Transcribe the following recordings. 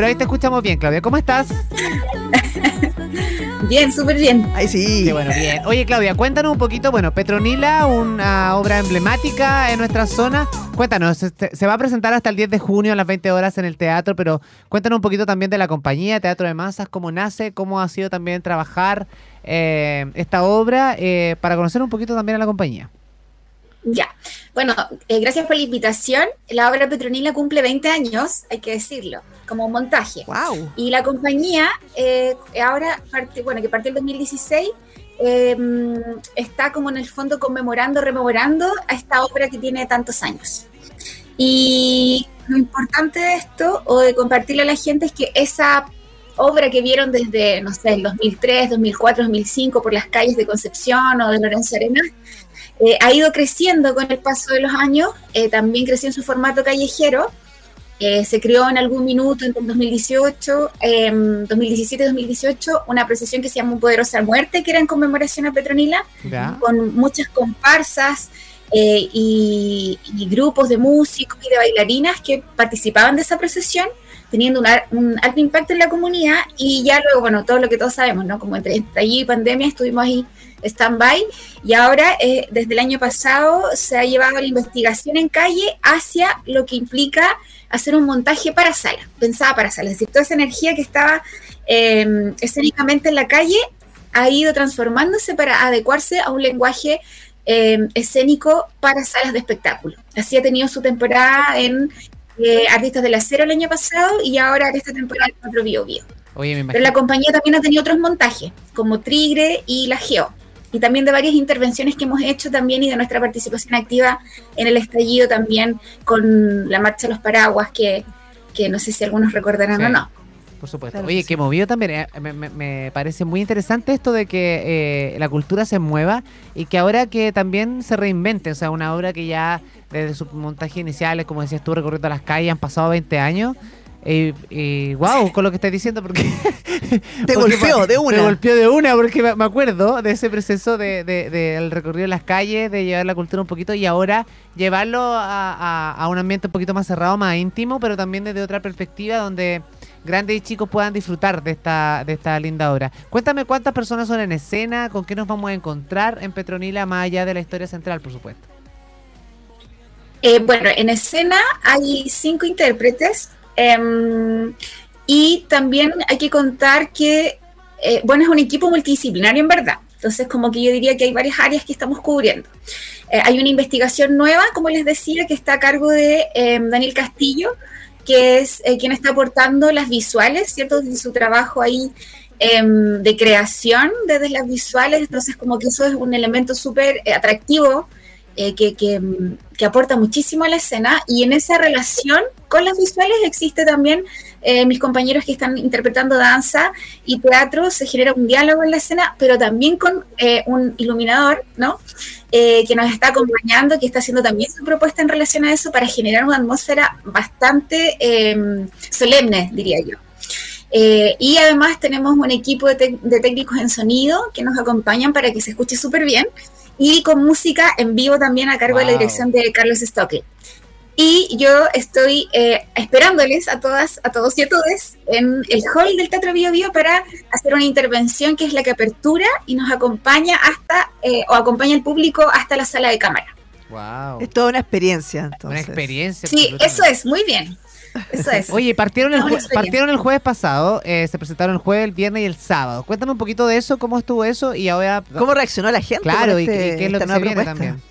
Pero ahí te escuchamos bien, Claudia. ¿Cómo estás? Bien, súper bien. Ay, sí. Qué bueno, bien. Oye, Claudia, cuéntanos un poquito, bueno, Petronila, una obra emblemática en nuestra zona. Cuéntanos, se, se va a presentar hasta el 10 de junio a las 20 horas en el teatro, pero cuéntanos un poquito también de la compañía Teatro de Masas, cómo nace, cómo ha sido también trabajar eh, esta obra, eh, para conocer un poquito también a la compañía. Ya. Bueno, eh, gracias por la invitación. La obra Petronila cumple 20 años, hay que decirlo, como montaje. Wow. Y la compañía, eh, ahora, parte- bueno, que partió el 2016, eh, está como en el fondo conmemorando, rememorando a esta obra que tiene tantos años. Y lo importante de esto, o de compartirlo a la gente, es que esa obra que vieron desde, no sé, el 2003, 2004, 2005, por las calles de Concepción o de Lorenzo Arenas, eh, ha ido creciendo con el paso de los años, eh, también creció en su formato callejero, eh, se creó en algún minuto entre el 2018, eh, 2017-2018, una procesión que se llama Poderosa Muerte, que era en conmemoración a Petronila, ¿Ya? con muchas comparsas eh, y, y grupos de músicos y de bailarinas que participaban de esa procesión, teniendo un, alto impacto en la comunidad y ya luego, bueno, todo lo que todos sabemos, ¿no? Como entre estallido y pandemia estuvimos ahí stand-by y ahora, eh, desde el año pasado, se ha llevado la investigación en calle hacia lo que implica hacer un montaje para sala, pensada para sala, es decir, toda esa energía que estaba eh, escénicamente en la calle ha ido transformándose para adecuarse a un lenguaje eh, escénico para salas de espectáculo. Así ha tenido su temporada en eh, Artistas del Acero el año pasado y ahora en esta temporada en Teatro Bio Bio. Oye, me Pero la compañía también ha tenido otros montajes, como Trigre y La Geo. Y también de varias intervenciones que hemos hecho también y de nuestra participación activa en el estallido también con la Marcha de los Paraguas, que, que no sé si algunos recordarán Sí. o no. Por supuesto. Claro Oye, que movido también. eh, Me, me- parece muy interesante esto de que eh, la cultura se mueva y que ahora que también se reinvente. O sea, una obra que ya desde sus montajes iniciales, como decías tú, recorriendo las calles, han pasado 20 años. Y, y wow, con lo que estás diciendo, porque. Te porque golpeó de una. Me golpeó de una, porque me acuerdo de ese proceso de, de- del recorrido de las calles, de llevar la cultura un poquito y ahora llevarlo a, a- a un ambiente un poquito más cerrado, más íntimo, pero también desde otra perspectiva donde grandes y chicos puedan disfrutar de esta, de esta linda obra. Cuéntame cuántas personas son en escena, con qué nos vamos a encontrar en Petronila, más allá de la historia central, por supuesto. Eh, bueno, en escena hay cinco intérpretes em, y también hay que contar que, eh, bueno, es un equipo multidisciplinario en verdad. Entonces, como que yo diría que hay varias áreas que estamos cubriendo. Eh, hay una investigación nueva, como les decía, que está a cargo de em, Daniel Castillo, que es eh, quien está aportando las visuales, ¿cierto? De su trabajo ahí em, de creación desde las visuales. Entonces, como que eso es un elemento súper eh, atractivo eh, que, que, mm, que aporta muchísimo a la escena y en esa relación con las visuales existe también eh, mis compañeros que están interpretando danza y teatro, se genera un diálogo en la escena, pero también con eh, un iluminador, ¿no? Eh, que nos está acompañando, que está haciendo también su propuesta en relación a eso para generar una atmósfera bastante eh, solemne, diría yo. Eh, y además tenemos un equipo de, de técnicos en sonido que nos acompañan para que se escuche súper bien y con música en vivo también a cargo de la Wow. dirección de Carlos Stockley. Y yo estoy eh, esperándoles a todas, a todos y a todas en el hall del Teatro Bio Bio para hacer una intervención que es la que apertura y nos acompaña hasta, eh, o acompaña al público hasta la sala de cámara. Wow. Es toda una experiencia, Una entonces. experiencia. Sí, eso es, muy bien. Eso es. Oye, partieron el, jue- partieron el jueves pasado, eh, se presentaron el jueves, el viernes y el sábado. Cuéntame un poquito de eso, cómo estuvo eso y ahora... ¿Cómo reaccionó la gente? Claro, y, este- y qué es lo que se viene propuesta? también.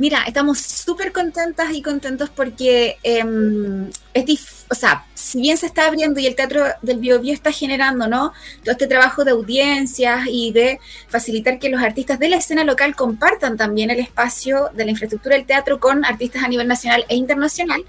Mira, estamos súper contentas y contentos porque em, es dif- o sea, si bien se está abriendo y el Teatro del Bio Bio está generando, ¿no? Todo este trabajo de audiencias y de facilitar que los artistas de la escena local compartan también el espacio de la infraestructura del teatro con artistas a nivel nacional e internacional,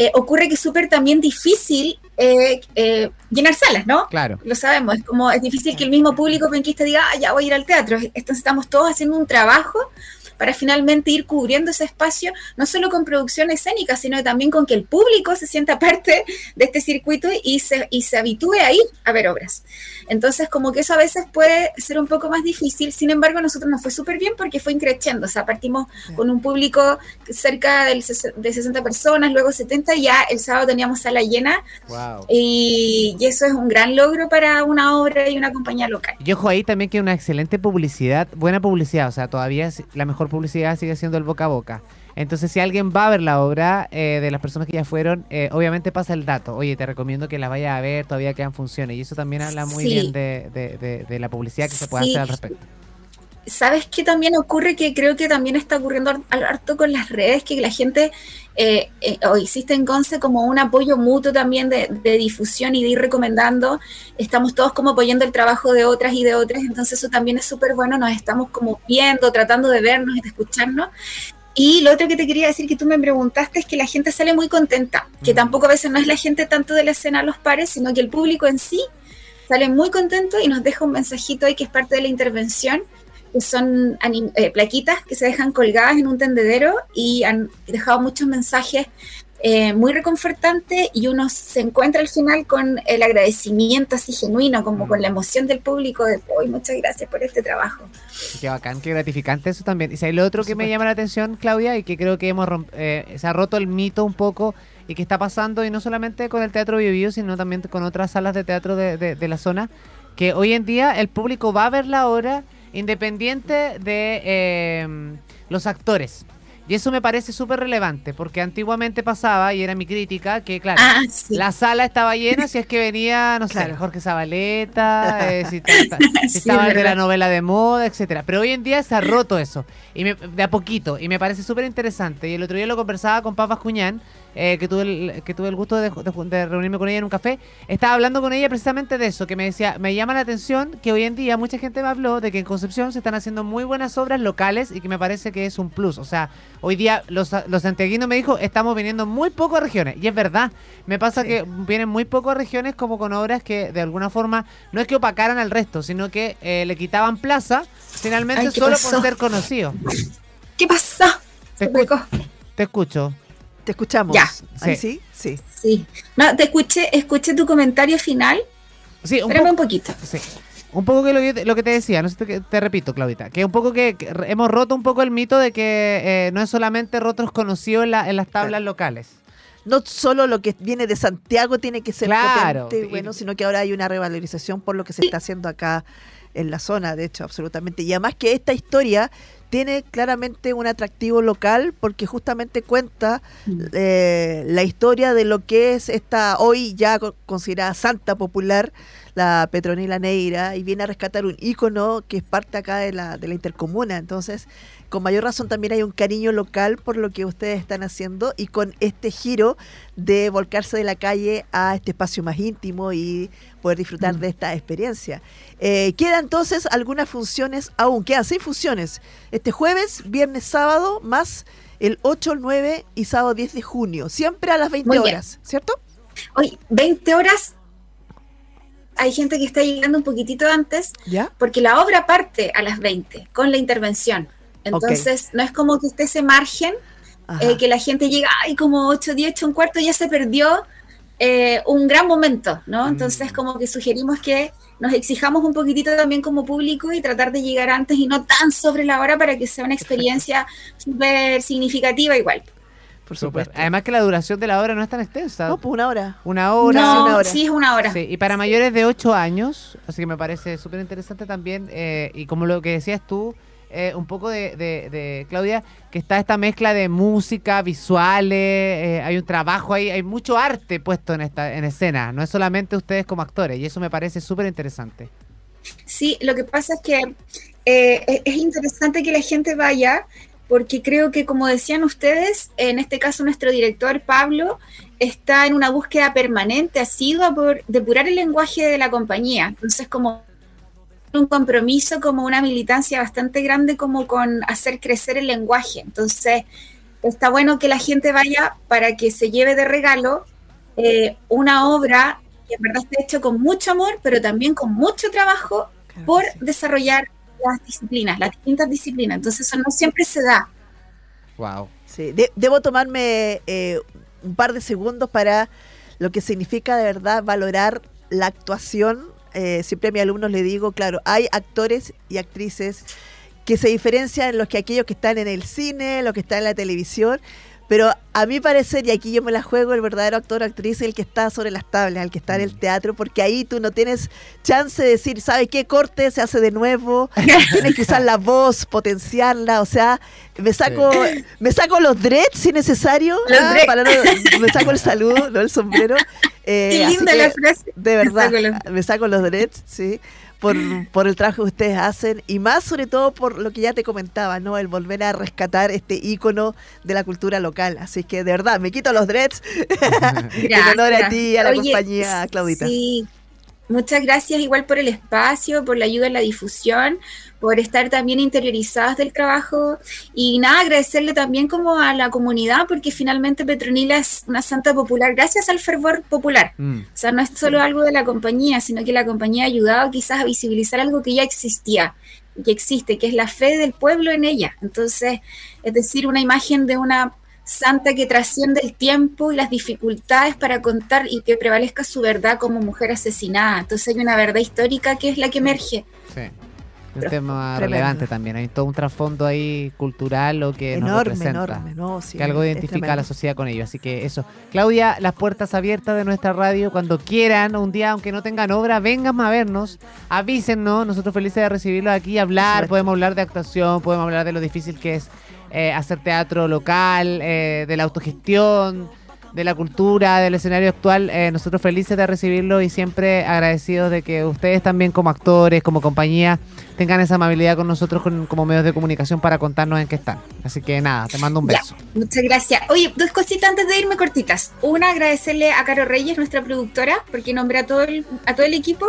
eh, ocurre que es súper también difícil eh, eh, llenar salas, ¿no? Claro. Lo sabemos, es como es difícil que el mismo público penquista diga, ah, ya voy a ir al teatro. Entonces estamos todos haciendo un trabajo para finalmente ir cubriendo ese espacio, no solo con producción escénica, sino también con que el público se sienta parte de este circuito y se, y se habitúe a ir a ver obras. Entonces, como que eso a veces puede ser un poco más difícil, sin embargo, a nosotros nos fue súper bien porque fue increciendo, o sea, partimos con un público cerca del, de 60 personas, luego 70, ya el sábado teníamos sala llena, y, y, eso es un gran logro para una obra y una compañía local. Y ojo ahí también que una excelente publicidad, buena publicidad, o sea, todavía la mejor publicidad sigue siendo el boca a boca. Entonces, si alguien va a ver la obra eh, de las personas que ya fueron, eh, obviamente pasa el dato. Oye, te recomiendo que la vayas a ver, todavía quedan funciones. Y eso también habla muy bien de, la publicidad que se puede hacer al respecto. ¿Sabes qué también ocurre? Que creo que también está ocurriendo harto con las redes, que la gente, eh, eh o existe en Conce como un apoyo mutuo también de, de, difusión y de ir recomendando. Estamos todos como apoyando el trabajo de otras y de otras, entonces eso también es súper bueno, nos estamos como viendo, tratando de vernos y de escucharnos. Y lo otro que te quería decir que tú me preguntaste es que la gente sale muy contenta, que tampoco a veces no es la gente tanto de la escena a los pares, sino que el público en sí sale muy contento y nos deja un mensajito ahí que es parte de la intervención, que son eh, plaquitas que se dejan colgadas en un tendedero y han dejado muchos mensajes eh, muy reconfortante y uno se encuentra al final con el agradecimiento así genuino, como con la emoción del público de hoy, muchas gracias por este trabajo. Qué bacán, qué gratificante eso también. Y si hay lo otro que me llama la atención, Claudia, y que creo que hemos eh, se ha roto el mito un poco y que está pasando, y no solamente con el Teatro Bio, sino también con otras salas de teatro de, de, la zona, que hoy en día el público va a ver la obra independiente de eh, los actores. Y eso me parece súper relevante, porque antiguamente pasaba, y era mi crítica, que claro, ah, la sala estaba llena si es que venía, no sé, Jorge Zabaleta, eh, si, estaba de la novela de moda, etcétera. Pero hoy en día se ha roto eso, y de a poquito, y me parece súper interesante. Y el otro día lo conversaba con Papas Cuñán, eh, que, tuve el, que tuve el gusto de, reunirme con ella en un café, estaba hablando con ella precisamente de eso, que me decía, me llama la atención que hoy en día mucha gente me habló de que en Concepción se están haciendo muy buenas obras locales y que me parece que es un plus. O sea, hoy día los, los santiaguinos me dijo, estamos viniendo muy pocas regiones. Y es verdad, me pasa que vienen muy pocas regiones como con obras que de alguna forma no es que opacaran al resto, sino que eh, le quitaban plaza finalmente solo por ser conocido. ¿Qué pasó? Te, te escucho. Te escuchamos. Ya. sí? Sí. Sí. No, te escuché, escuché tu comentario final. Sí, un, un poquito. Sí. Un poco que lo, que te decía, no sé, te, te, repito, Claudita, que un poco que, hemos roto un poco el mito de que eh, no es solamente rotros conocidos en, en las tablas locales. No solo lo que viene de Santiago tiene que ser claro. bueno, sino que ahora hay una revalorización por lo que se está haciendo acá en la zona, de hecho, absolutamente. Y además que esta historia tiene claramente un atractivo local porque justamente cuenta mm. eh, la historia de lo que es esta hoy ya considerada santa popular, la Petronila Neira, y viene a rescatar un ícono que es parte acá de la, de la intercomuna. Entonces, con mayor razón también hay un cariño local por lo que ustedes están haciendo y con este giro de volcarse de la calle a este espacio más íntimo y poder disfrutar mm. de esta experiencia. Eh, quedan entonces algunas funciones aún, quedan seis funciones. Este jueves, viernes, sábado, más el 8, 9 y sábado 10 de junio, siempre a las 20 horas, ¿cierto? Hoy, 20 horas. Hay gente que está llegando un poquitito antes, ¿Ya? porque la obra parte a las 20 con la intervención. Entonces, no es como que esté ese margen, eh, que la gente llega, ay, como 8, 10, 8, un cuarto, ya se perdió eh, un gran momento, ¿no? Mm. Entonces, como que sugerimos que nos exijamos un poquitito también como público y tratar de llegar antes y no tan sobre la hora para que sea una experiencia súper significativa igual. Por supuesto. Además que la duración de la obra no es tan extensa. No, pues una hora. Una hora. No, una hora. sí, es una hora. Sí, y para mayores de 8 años, así que me parece súper interesante también, eh, y como lo que decías tú, eh, un poco de, Claudia, que está esta mezcla de música, visuales, eh, hay un trabajo ahí, hay mucho arte puesto en esta en escena, no es solamente ustedes como actores, y eso me parece súper interesante. Sí, lo que pasa es que eh, es interesante que la gente vaya, porque creo que como decían ustedes, en este caso nuestro director Pablo está en una búsqueda permanente, asidua por depurar el lenguaje de la compañía. Entonces, como un compromiso como una militancia bastante grande como con hacer crecer el lenguaje. Entonces, está bueno que la gente vaya para que se lleve de regalo eh, una obra que en verdad está hecha con mucho amor, pero también con mucho trabajo por desarrollar las disciplinas, las distintas disciplinas. Entonces eso no siempre se da. Wow. Sí, debo tomarme eh, un par de segundos para lo que significa de verdad valorar la actuación. Eh, siempre a mis alumnos le digo, claro, hay actores y actrices que se diferencian en los que aquellos que están en el cine, los que están en la televisión, pero a mi parecer, y aquí yo me la juego, el verdadero actor o actriz es el que está sobre las tablas, el que está en el mm. teatro, porque ahí tú no tienes chance de decir, ¿sabes qué? Corte, se hace de nuevo, tienes que usar la voz, potenciarla, o sea, me saco, me saco los dreads si necesario, para me saco el saludo, no el sombrero. Eh, Qué linda la frase. De verdad, me saco los dreads, sí por, por el trabajo que ustedes hacen y más sobre todo por lo que ya te comentaba, ¿no? El volver a rescatar este ícono de la cultura local. Así que de verdad, me quito los dreads en honor a ti y a la compañía, Claudita. Sí, Muchas gracias igual por el espacio, por la ayuda en la difusión, por estar también interiorizadas del trabajo y nada, agradecerle también como a la comunidad porque finalmente Petronila es una santa popular gracias al fervor popular. Mm. O sea, no es solo algo de la compañía, sino que la compañía ha ayudado quizás a visibilizar algo que ya existía que existe, que es la fe del pueblo en ella. Entonces, es decir, una imagen de una santa que trasciende el tiempo y las dificultades para contar y que prevalezca su verdad como mujer asesinada. Entonces hay una verdad histórica que es la que emerge. Sí. Un tema relevante también. Hay todo un trasfondo ahí cultural o que nos representa. que algo identifica a la sociedad con ello. Así que eso. Claudia, las puertas abiertas de nuestra radio. Cuando quieran, un día, aunque no tengan obra, vengan a vernos, avísennos. Nosotros felices de recibirlos aquí, hablar. Podemos hablar de actuación, podemos hablar de lo difícil que es eh, hacer teatro local, eh, de la autogestión, de la cultura, del escenario actual. Eh, nosotros felices de recibirlo y siempre agradecidos de que ustedes también como actores, como compañía, tengan esa amabilidad con nosotros como medios de comunicación para contarnos en qué están. Así que nada, te mando un beso. muchas gracias. Oye, dos cositas antes de irme cortitas. Una, agradecerle a Caro Reyes, nuestra productora, porque nombré a todo el, a todo el equipo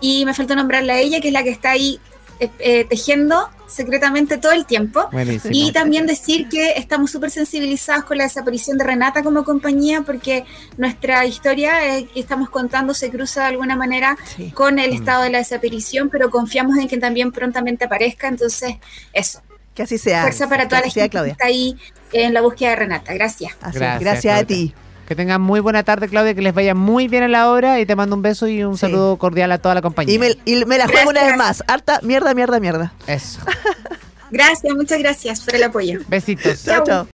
y me faltó nombrarle a ella, que es la que está ahí eh, eh, tejiendo secretamente todo el tiempo. Y también decir que estamos súper sensibilizados con la desaparición de Renata como compañía, porque nuestra historia eh, que estamos contando se cruza de alguna manera con el mm. estado de la desaparición, pero confiamos en que también prontamente aparezca. Entonces, eso. Que así sea. Fuerza para toda la gente que está ahí en la búsqueda de Renata. Gracias. gracias, a ti. Que tengan muy buena tarde, Claudia, que les vaya muy bien en la obra y te mando un beso y un saludo cordial a toda la compañía. Y me, la juego una vez más. Harta mierda, mierda, mierda. Eso. gracias, muchas gracias por el apoyo. Besitos. chao. chao.